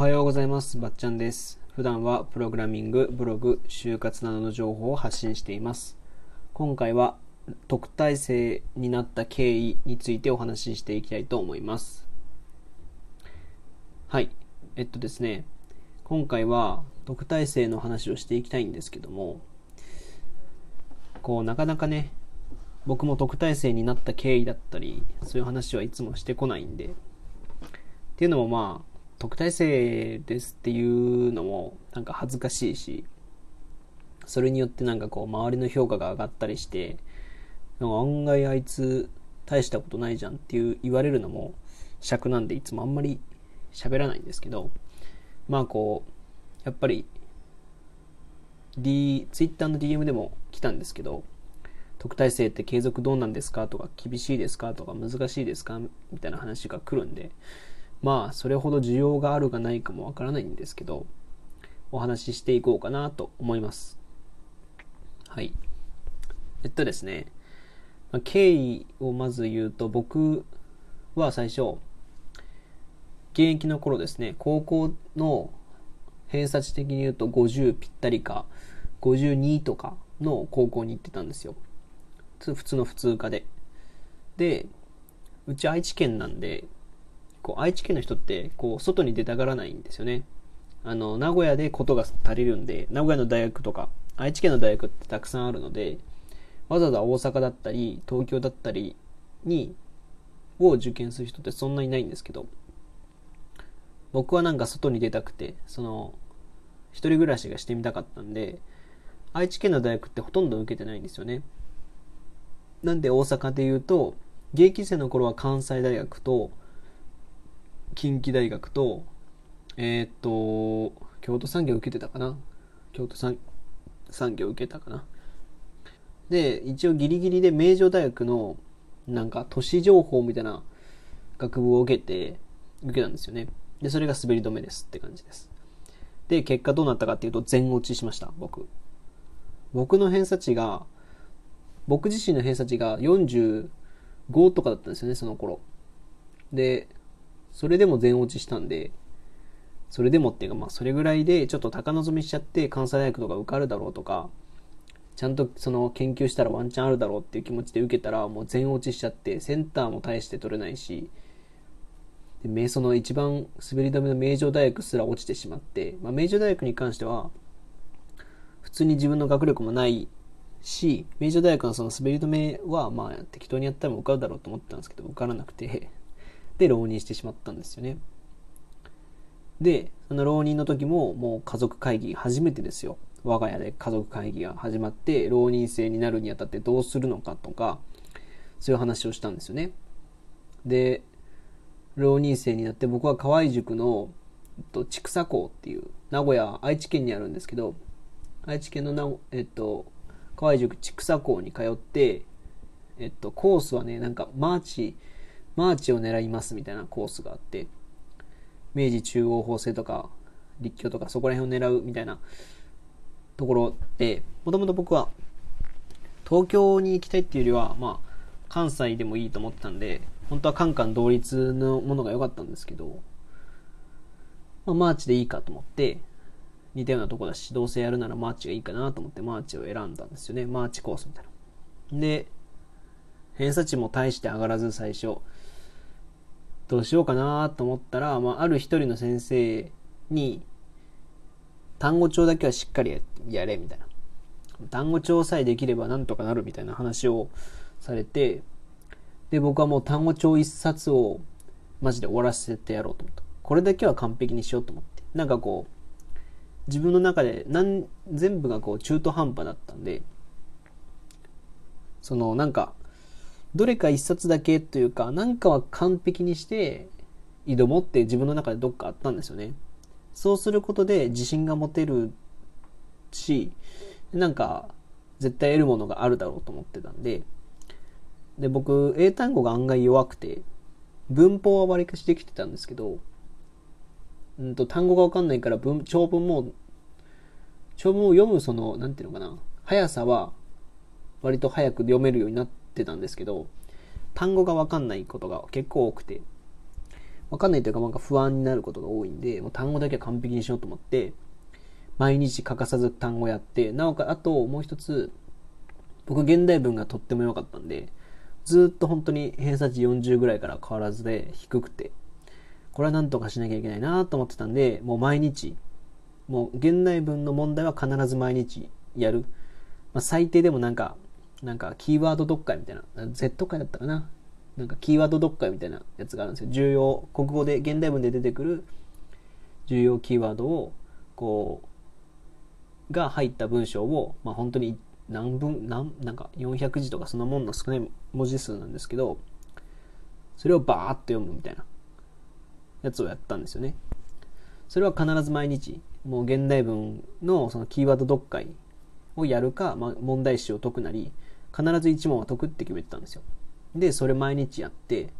おはようございます。ばっちゃんです。普段はプログラミング、ブログ、就活などの情報を発信しています。今回は特待生になった経緯についてお話ししていきたいと思います。はい。えっとですね、今回は特待生の話をしていきたいんですけども、こう、なかなかね、僕も特待生になった経緯だったり、そういう話はいつもしてこないんで、っていうのもまあ、特待生ですっていうのもなんか恥ずかしいし、それによってなんかこう周りの評価が上がったりして、なんか案外あいつ大したことないじゃんっていう言われるのも尺なんでいつもあんまり喋らないんですけど、まあこう、やっぱり、D、Twitter の DM でも来たんですけど、特待生って継続どうなんですかとか厳しいですかとか難しいですかみたいな話が来るんで、まあそれほど需要があるかないかもわからないんですけど、お話ししていこうかなと思います。はい。えっとですね、まあ経緯をまず言うと僕は最初、現役の頃ですね、高校の偏差値的に言うと50ぴったりか、52とかの高校に行ってたんですよ。普通の普通科で。で、うち愛知県なんで、こう愛知県の人ってこう外に出たがらないんですよね。あの、名古屋でことが足りるんで、名古屋の大学とか、愛知県の大学ってたくさんあるので、わざわざ大阪だったり、東京だったりに、を受験する人ってそんなにないんですけど、僕はなんか外に出たくて、その、一人暮らしがしてみたかったんで、愛知県の大学ってほとんど受けてないんですよね。なんで大阪で言うと、現役生の頃は関西大学と、近畿大学と、えーっと、京都産業受けてたかな？京都産産業受けたかな？で、一応ギリギリで名城大学の、なんか都市情報みたいな学部を受けて、受けたんですよね。で、それが滑り止めですって感じです。で、結果どうなったかっていうと、全落ちしました、僕。僕の偏差値が、僕自身の偏差値が45とかだったんですよね、その頃。で、それでも全落ちしたんで、それでもっていうか、まあ、それぐらいでちょっと高望みしちゃって、関西大学とか受かるだろうとか、ちゃんとその研究したらワンチャンあるだろうっていう気持ちで受けたら、もう全落ちしちゃって、センターも大して取れないし、で、その一番滑り止めの名城大学すら落ちてしまって、まあ、名城大学に関しては、普通に自分の学力もないし、名城大学のその滑り止めは、まあ、適当にやったら受かるだろうと思ってたんですけど、受からなくて、で、浪人してしまったんですよね。で、その浪人の時も、もう家族会議初めてですよ。我が家で家族会議が始まって、浪人生になるにあたってどうするのかとか、そういう話をしたんですよね。で、浪人生になって僕は河合塾の、えっと、千種校っていう、名古屋、愛知県にあるんですけど、愛知県のな、えっと、河合塾千種校に通って、えっと、コースはね、なんか、マーチ、マーチを狙いますみたいなコースがあって、明治中央法政とか、立教とか、そこら辺を狙うみたいなところで、もともと僕は、東京に行きたいっていうよりは、まあ、関西でもいいと思ってたんで、本当はカンカン同率のものが良かったんですけど、まあ、マーチでいいかと思って、似たようなとこだし、どうせやるならマーチがいいかなと思ってマーチを選んだんですよね。マーチコースみたいな。で、偏差値も大して上がらず最初、どうしようかなと思ったら、まあ、ある一人の先生に、単語帳だけはしっかりやれ、みたいな。単語帳さえできればなんとかなるみたいな話をされて、で、僕はもう単語帳一冊をマジで終わらせてやろうと思った。これだけは完璧にしようと思って。なんかこう、自分の中でなん全部がこう中途半端だったんで、そのなんか、どれか一冊だけというか、なんかは完璧にして挑もうって自分の中でどっかあったんですよね。そうすることで自信が持てるし、なんか絶対得るものがあるだろうと思ってたんで、で、僕、英単語が案外弱くて、文法は割りかしできてたんですけど、うんと、単語がわかんないから文、長文も、長文を読むその、なんていうのかな、速さは割と早く読めるようになってたんですけど、単語がわかんないことが結構多くて、わかんないというかなんか不安になることが多いんで、もう単語だけは完璧にしようと思って、毎日欠かさず単語やって、なおかあともう一つ、僕現代文がとっても良かったんで、ずっと本当に偏差値40ぐらいから変わらずで低くて、これはなんとかしなきゃいけないなと思ってたんで、もう毎日、もう現代文の問題は必ず毎日やる。まあ、最低でもなんか、なんかキーワード読解みたいな、Z 解だったかな？なんかキーワード読解みたいなやつがあるんですよ。重要、国語で、現代文で出てくる重要キーワードを、こう、が入った文章を、まあ本当に何分、何、なんか400字とかそのもんの少ない文字数なんですけど、それをバーッと読むみたいなやつをやったんですよね。それは必ず毎日、もう現代文のそのキーワード読解をやるか、まあ、問題集を解くなり、必ず1問は解くって決めてたんですよ。で、それ毎日やって、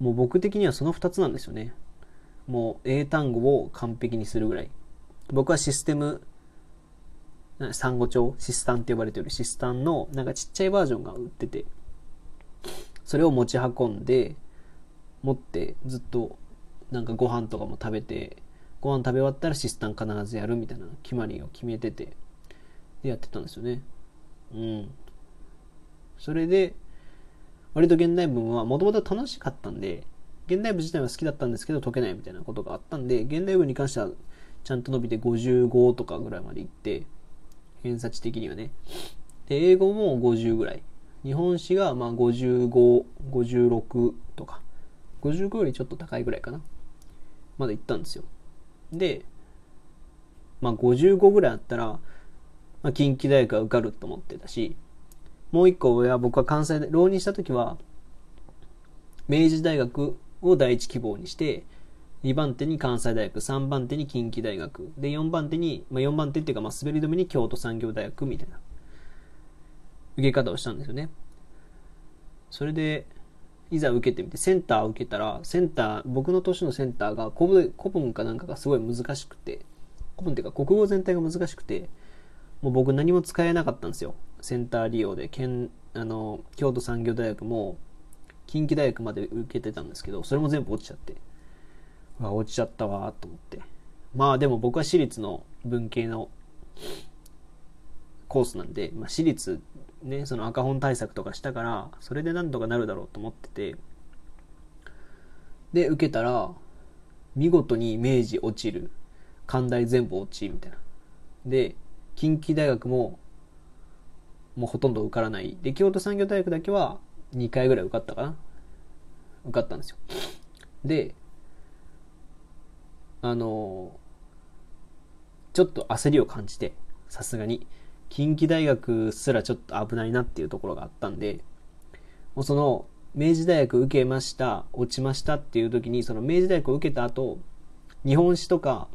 もう僕的にはその2つなんですよね。もう英単語を完璧にするぐらい。僕はシステム、産後帳、シスタンって呼ばれてるシスタンのなんかちっちゃいバージョンが売ってて、それを持ち運んで、持ってずっとなんかご飯とかも食べて、ご飯食べ終わったらシスタン必ずやるみたいな決まりを決めてて、でやってたんですよね。うん。それで、割と現代文はもともと楽しかったんで、現代文自体は好きだったんですけど解けないみたいなことがあったんで、現代文に関してはちゃんと伸びて55とかぐらいまでいって、偏差値的にはね。で、英語も50ぐらい。日本史がまあ55、56とか。55よりちょっと高いぐらいかな。まで行ったんですよ。で、まあ55ぐらいあったら、まあ近畿大学は受かると思ってたし、もう一個は僕は関西で、浪人した時は、明治大学を第一希望にして、2番手に関西大学、3番手に近畿大学、で、4番手に、まあ、4番手っていうか、まあ、滑り止めに京都産業大学みたいな、受け方をしたんですよね。それで、いざ受けてみて、センターを受けたら、センター、僕の年のセンターが古文古文かなんかがすごい難しくて、古文っていうか国語全体が難しくて、もう僕何も使えなかったんですよ。センター利用で、県、あの、京都産業大学も、近畿大学まで受けてたんですけど、それも全部落ちちゃって。わ、落ちちゃったわ、と思って。まあでも僕は私立の文系のコースなんで、まあ私立ね、その赤本対策とかしたから、それでなんとかなるだろうと思ってて、で、受けたら、見事に明治落ちる。関大全部落ちみたいな。で、近畿大学ももうほとんど受からない。で、京都産業大学だけは2回ぐらい受かったかな受かったんですよ。で、あのちょっと焦りを感じて、さすがに。近畿大学すらちょっと危ないなっていうところがあったんで、もうその、明治大学受けました、落ちましたっていう時に、その明治大学を受けた後、日本史とか、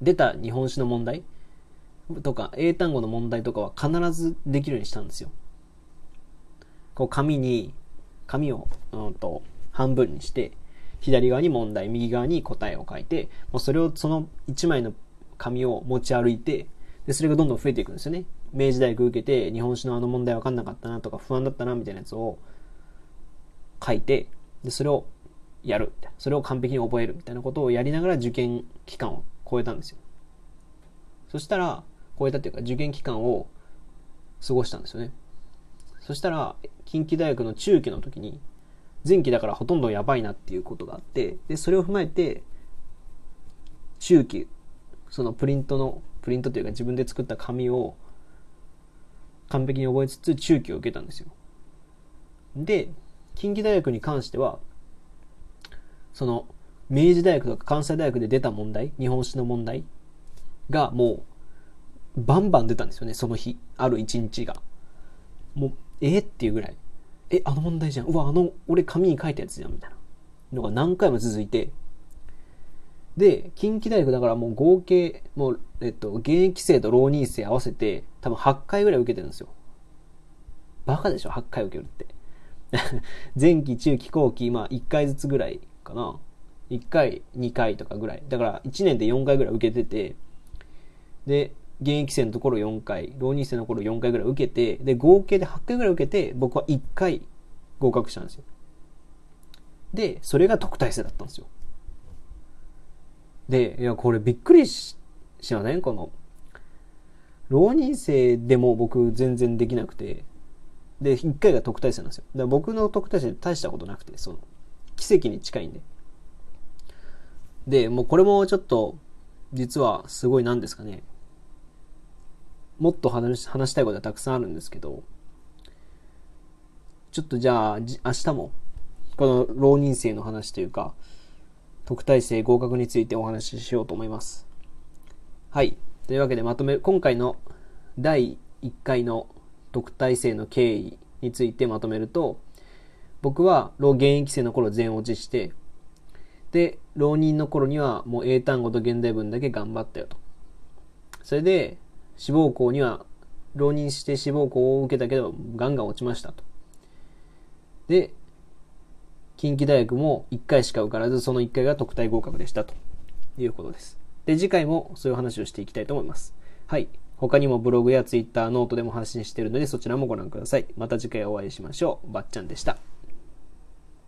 出た日本史の問題とか、英単語の問題とかは必ずできるようにしたんですよ。こう、紙に、紙を、うんと、半分にして、左側に問題、右側に答えを書いて、もうそれを、その1枚の紙を持ち歩いて、で、それがどんどん増えていくんですよね。明治大学受けて、日本史のあの問題分かんなかったなとか、不安だったな、みたいなやつを書いて、で、それをやる。それを完璧に覚えるみたいなことをやりながら受験期間を超えたんですよ。そしたら、超えたっていうか受験期間を過ごしたんですよね。そしたら、近畿大学の中期の時に、前期だからほとんどやばいなっていうことがあって、で、それを踏まえて、中期、そのプリントの、プリントというか自分で作った紙を完璧に覚えつつ中期を受けたんですよ。で、近畿大学に関しては、その、明治大学とか関西大学で出た問題、日本史の問題がもうバンバン出たんですよね、その日。ある一日が。もう、えっていうぐらい。え、あの問題じゃん。うわ、あの、俺紙に書いたやつじゃん、みたいな。のが何回も続いて。で、近畿大学だからもう合計、もう、えっと、現役生と浪人生合わせて、多分8回ぐらい受けてるんですよ。バカでしょ、8回受けるって。前期、中期、後期、まあ1回ずつぐらいかな。1回、2回とかぐらい。だから1年で4回ぐらい受けてて、で、現役生のところ4回、浪人生の頃4回ぐらい受けて、で、合計で8回ぐらい受けて、僕は1回合格したんですよ。で、それが特待生だったんですよ。で、いや、これびっくりししません？この、浪人生でも僕全然できなくて、で、一回が特待生なんですよ。だから僕の特待生大したことなくて、その、奇跡に近いんで。で、もうこれもちょっと、実はすごいなんですかね。もっと話し話したいことはたくさんあるんですけど、ちょっとじゃあ、明日も、この浪人生の話というか、特待生合格についてお話ししようと思います。はい。というわけでまとめ、今回の第1回の特待生の経緯についてまとめると、僕は現役生の頃全落ちして、で、浪人の頃にはもう英単語と現代文だけ頑張ったよと。それで、志望校には、浪人して志望校を受けたけど、ガンガン落ちましたと。で、近畿大学も1回しか受からず、その1回が特待合格でしたということです。で、次回もそういう話をしていきたいと思います。はい。他にもブログやツイッター、ノートでも発信しているので、そちらもご覧ください。また次回お会いしましょう。ばっちゃんでした。